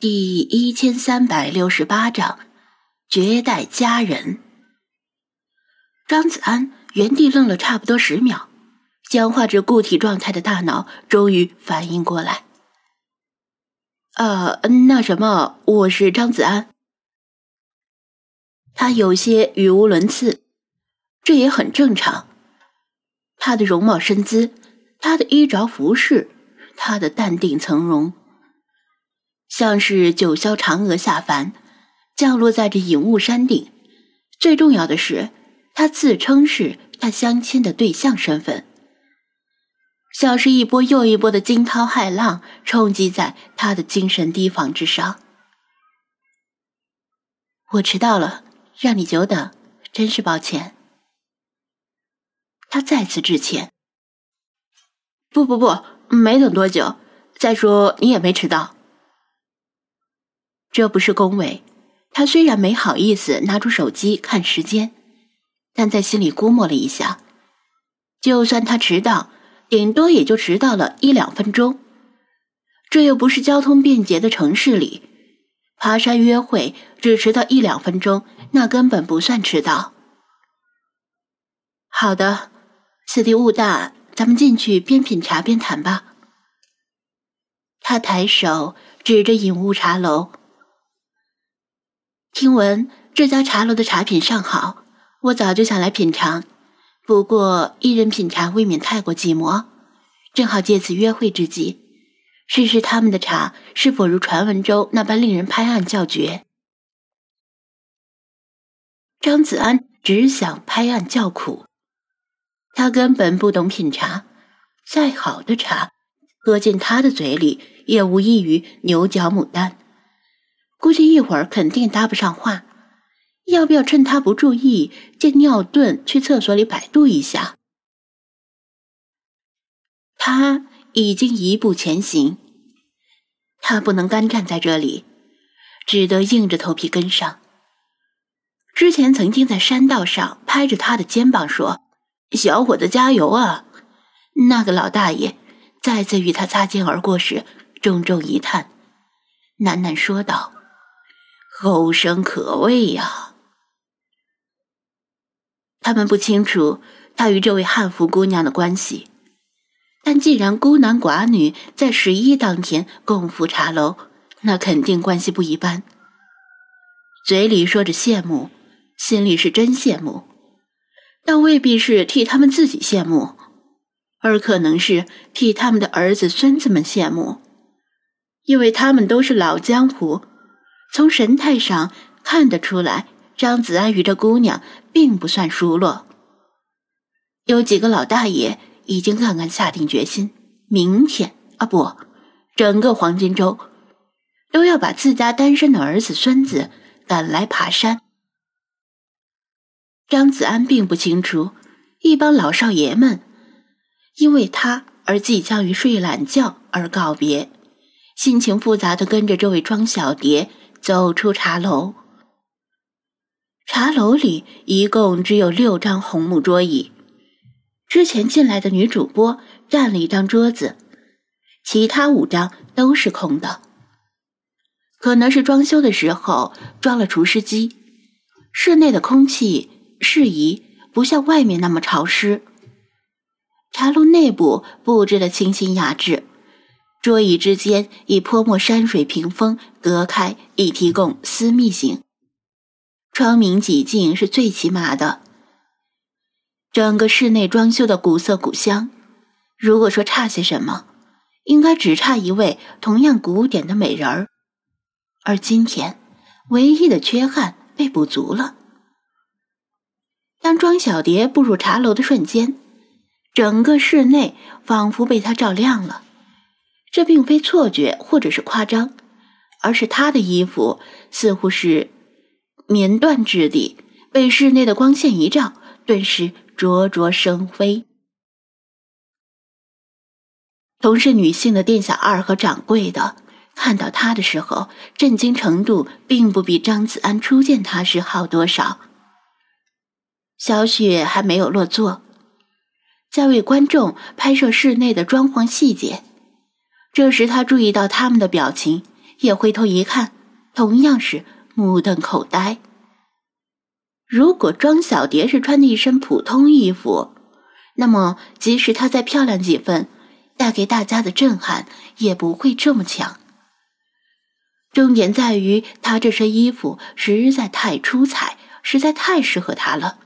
第一千三百六十八章绝代佳人。张子安原地愣了差不多十秒，僵化至固体状态的大脑终于反应过来。呃，那什么，我是张子安。他有些语无伦次，这也很正常。他的容貌身姿，他的衣着服饰，他的淡定从容。像是九霄嫦娥下凡，降落在这隐雾山顶。最重要的是，他自称是他相亲的对象身份，像是一波又一波的惊涛骇浪冲击在他的精神堤防之上。我迟到了，让你久等，真是抱歉。他再次致歉。不不不，没等多久。再说你也没迟到。这不是恭维，他虽然没好意思拿出手机看时间，但在心里估摸了一下，就算他迟到，顶多也就迟到了一两分钟。这又不是交通便捷的城市里，爬山约会只迟到一两分钟，那根本不算迟到。好的，此地雾大，咱们进去边品茶边谈吧。他抬手指着饮雾茶楼。听闻这家茶楼的茶品尚好，我早就想来品尝。不过一人品茶未免太过寂寞，正好借此约会之际，试试他们的茶是否如传闻中那般令人拍案叫绝。张子安只想拍案叫苦，他根本不懂品茶，再好的茶，喝进他的嘴里也无异于牛角牡丹。估计一会儿肯定搭不上话，要不要趁他不注意，借尿遁去厕所里百度一下？他已经一步前行，他不能干站在这里，只得硬着头皮跟上。之前曾经在山道上拍着他的肩膀说：“小伙子加油啊！”那个老大爷再次与他擦肩而过时，重重一叹，喃喃说道。后生可畏呀！他们不清楚他与这位汉服姑娘的关系，但既然孤男寡女在十一当天共赴茶楼，那肯定关系不一般。嘴里说着羡慕，心里是真羡慕，但未必是替他们自己羡慕，而可能是替他们的儿子孙子们羡慕，因为他们都是老江湖。从神态上看得出来，张子安与这姑娘并不算熟络。有几个老大爷已经暗暗下定决心，明天啊不，整个黄金周都要把自家单身的儿子孙子赶来爬山。张子安并不清楚，一帮老少爷们因为他而即将于睡懒觉而告别，心情复杂的跟着这位庄小蝶。走出茶楼，茶楼里一共只有六张红木桌椅。之前进来的女主播占了一张桌子，其他五张都是空的。可能是装修的时候装了除湿机，室内的空气适宜，不像外面那么潮湿。茶楼内部布置的清新雅致。桌椅之间以泼墨山水屏风隔开，以提供私密性。窗明几净是最起码的。整个室内装修的古色古香。如果说差些什么，应该只差一位同样古典的美人儿。而今天，唯一的缺憾被补足了。当庄小蝶步入茶楼的瞬间，整个室内仿佛被她照亮了。这并非错觉或者是夸张，而是她的衣服似乎是棉缎质地，被室内的光线一照，顿时灼灼生辉。同是女性的店小二和掌柜的看到她的时候，震惊程度并不比张子安初见她时好多少。小雪还没有落座，在为观众拍摄室内的装潢细节。这时，他注意到他们的表情，也回头一看，同样是目瞪口呆。如果庄小蝶是穿的一身普通衣服，那么即使她再漂亮几分，带给大家的震撼也不会这么强。重点在于她这身衣服实在太出彩，实在太适合她了。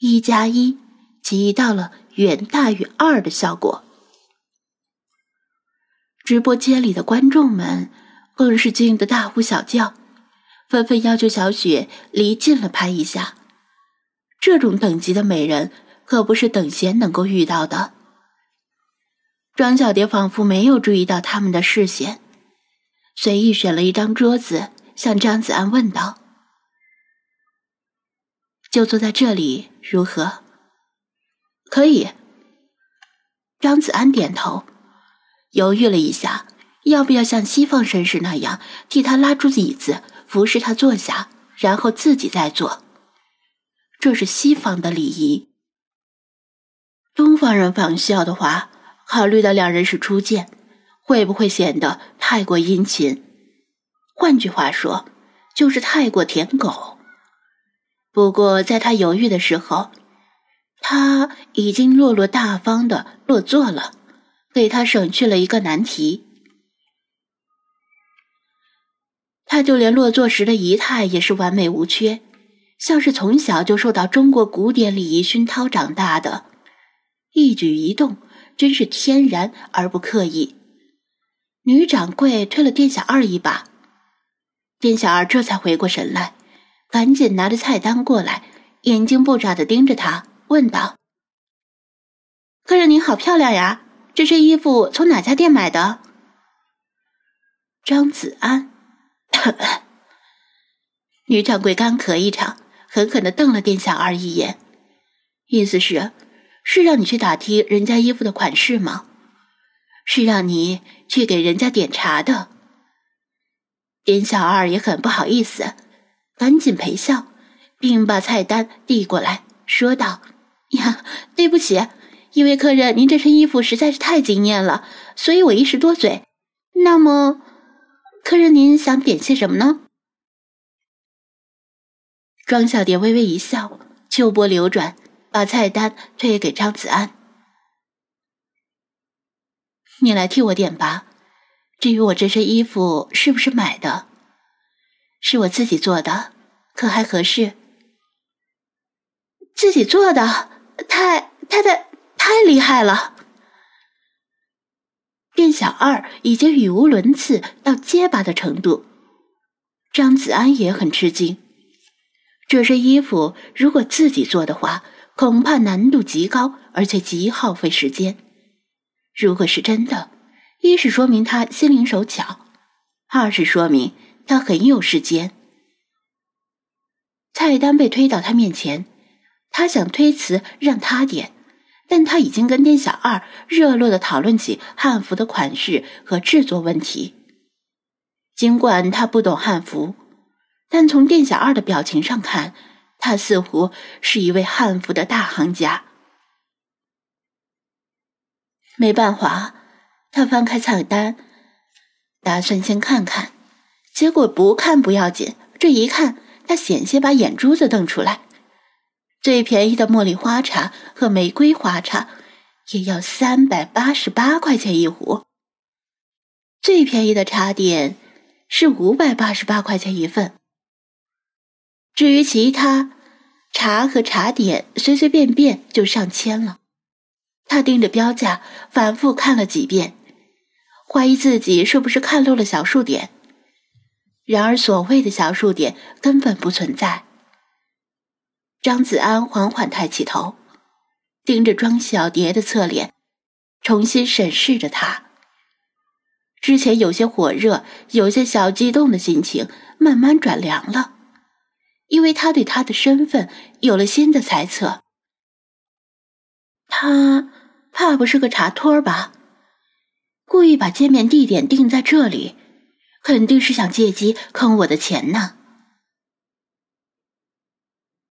一加一，起到了远大于二的效果。直播间里的观众们更是惊得大呼小叫。纷纷要求小雪离近了拍一下，这种等级的美人可不是等闲能够遇到的。庄小蝶仿佛没有注意到他们的视线，随意选了一张桌子，向张子安问道：“就坐在这里如何？”“可以。”张子安点头，犹豫了一下，要不要像西方绅士那样替他拉住椅子？服侍他坐下，然后自己再坐。这是西方的礼仪。东方人仿效的话，考虑到两人是初见，会不会显得太过殷勤？换句话说，就是太过舔狗。不过，在他犹豫的时候，他已经落落大方的落座了，给他省去了一个难题。他就连落座时的仪态也是完美无缺，像是从小就受到中国古典礼仪熏陶长大的，一举一动真是天然而不刻意。女掌柜推了店小二一把，店小二这才回过神来，赶紧拿着菜单过来，眼睛不眨的盯着他，问道：“客人您好漂亮呀，这身衣服从哪家店买的？”张子安。女掌柜干咳一场，狠狠的瞪了店小二一眼，意思是：是让你去打听人家衣服的款式吗？是让你去给人家点茶的。店小二也很不好意思，赶紧陪笑，并把菜单递过来，说道：“呀，对不起，因为客人您这身衣服实在是太惊艳了，所以我一时多嘴。那么……”客人，您想点些什么呢？庄小蝶微微一笑，秋波流转，把菜单推给张子安：“你来替我点吧。至于我这身衣服是不是买的，是我自己做的，可还合适？自己做的，太太太太厉害了！”店小二已经语无伦次到结巴的程度，张子安也很吃惊。这身衣服如果自己做的话，恐怕难度极高，而且极耗费时间。如果是真的，一是说明他心灵手巧，二是说明他很有时间。菜单被推到他面前，他想推辞让他点。但他已经跟店小二热络的讨论起汉服的款式和制作问题。尽管他不懂汉服，但从店小二的表情上看，他似乎是一位汉服的大行家。没办法，他翻开菜单，打算先看看，结果不看不要紧，这一看，他险些把眼珠子瞪出来。最便宜的茉莉花茶和玫瑰花茶也要三百八十八块钱一壶。最便宜的茶点是五百八十八块钱一份。至于其他茶和茶点，随随便便就上千了。他盯着标价反复看了几遍，怀疑自己是不是看漏了小数点。然而，所谓的小数点根本不存在。张子安缓缓抬起头，盯着庄小蝶的侧脸，重新审视着她。之前有些火热、有些小激动的心情慢慢转凉了，因为他对她的身份有了新的猜测。他怕不是个茶托吧？故意把见面地点定在这里，肯定是想借机坑我的钱呢。